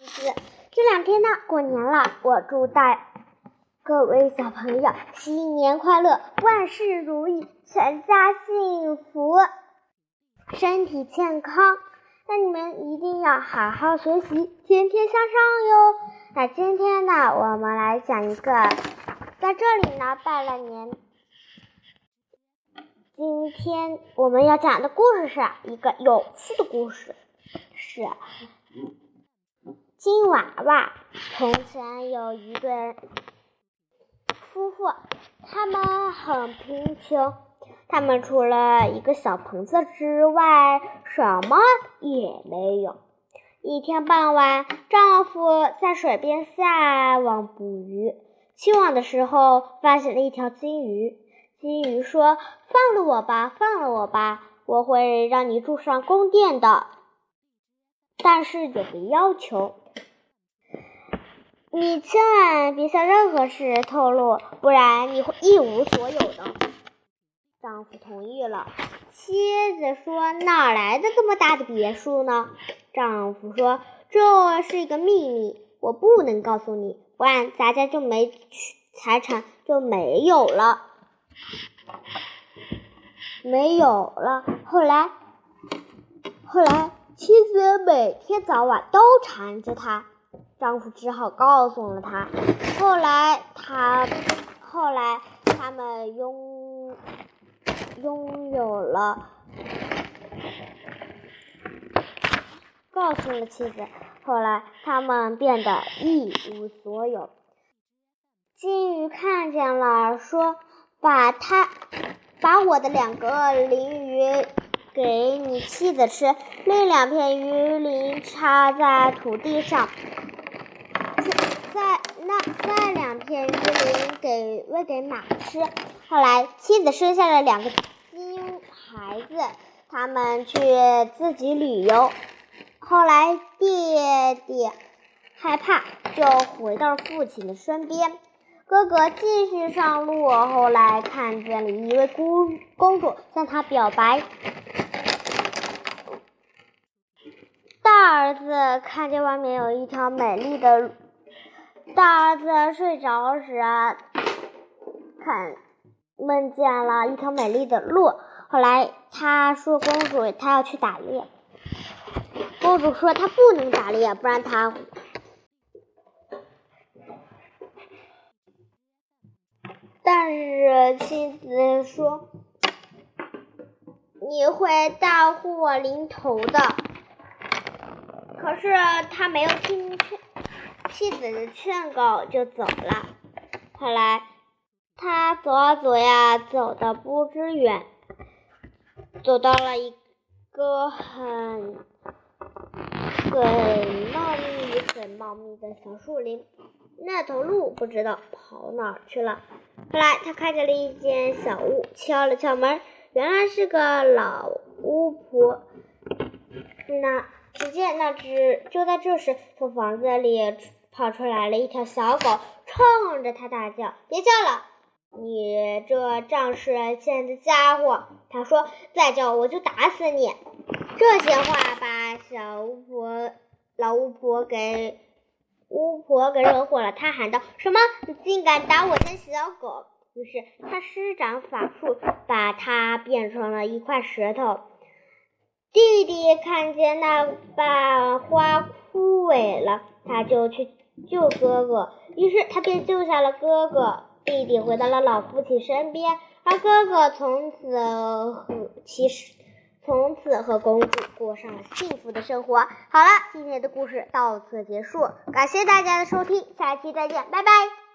这两天呢，过年了，我祝大各位小朋友新年快乐，万事如意，全家幸福，身体健康。那你们一定要好好学习，天天向上哟。那今天呢，我们来讲一个，在这里呢拜了年。今天我们要讲的故事是一个有趣的故事，是。金娃娃。从前有一对夫妇，他们很贫穷，他们除了一个小棚子之外，什么也没有。一天傍晚，丈夫在水边下网捕鱼，弃网的时候发现了一条金鱼。金鱼说：“放了我吧，放了我吧，我会让你住上宫殿的。但是有个要求。”你千万别向任何事透露，不然你会一无所有的。丈夫同意了。妻子说：“哪来的这么大的别墅呢？”丈夫说：“这是一个秘密，我不能告诉你，不然咱家就没财产就没有了，没有了。”后来，后来妻子每天早晚都缠着他。丈夫只好告诉了他。后来，他后来他们拥拥有了，告诉了妻子。后来，他们变得一无所有。金鱼看见了，说：“把他，把我的两个鲮鱼给你妻子吃，另两片鱼鳞插在土地上。”再那再两片鱼鳞给喂给马吃。后来妻子生下了两个金孩子，他们去自己旅游。后来弟弟害怕，就回到父亲的身边。哥哥继续上路，后来看见了一位公公主向他表白。大儿子看见外面有一条美丽的。大儿子睡着时，看梦见了一条美丽的鹿。后来他说：“公主，他要去打猎。”公主说：“他不能打猎，不然他……”但是妻子说：“你会大祸临头的。”可是他没有听劝。妻子的劝告就走了。后来，他走啊走呀，走的不知远，走到了一个很很茂密、很茂密的小树林。那头鹿不知道跑哪儿去了。后来，他看见了一间小屋，敲了敲门，原来是个老巫婆。那只见那只就在这时，从房子里。跑出来了一条小狗，冲着他大叫：“别叫了，你这仗势欠的家伙！”他说：“再叫我就打死你！”这些话把小巫婆、老巫婆给巫婆给惹火了。她喊道：“什么？你竟敢打我家小狗！”于是她施展法术，把它变成了一块石头。弟弟看见那把花枯萎了，他就去。救哥哥，于是他便救下了哥哥。弟弟回到了老父亲身边，而哥哥从此和其实从此和公主过上了幸福的生活。好了，今天的故事到此结束，感谢大家的收听，下期再见，拜拜。